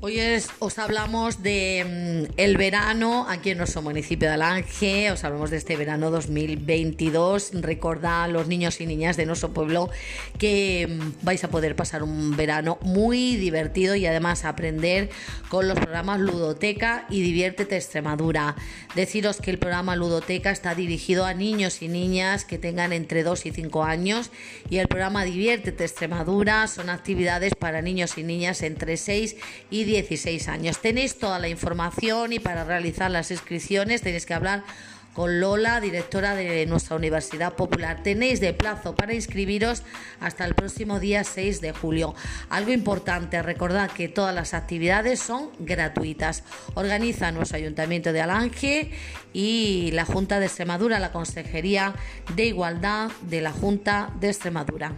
Hoy os hablamos de mm, el verano aquí en nuestro municipio de Alange, os hablamos de este verano 2022. Recordad los niños y niñas de nuestro pueblo que mm, vais a poder pasar un verano muy divertido y además aprender con los programas Ludoteca y Diviértete Extremadura. Deciros que el programa Ludoteca está dirigido a niños y niñas que tengan entre 2 y 5 años y el programa Diviértete Extremadura son actividades para niños y niñas entre 6 y 10 16 años. Tenéis toda la información y para realizar las inscripciones tenéis que hablar con Lola, directora de nuestra Universidad Popular. Tenéis de plazo para inscribiros hasta el próximo día 6 de julio. Algo importante, recordad que todas las actividades son gratuitas. Organiza nuestro Ayuntamiento de Alange y la Junta de Extremadura, la Consejería de Igualdad de la Junta de Extremadura.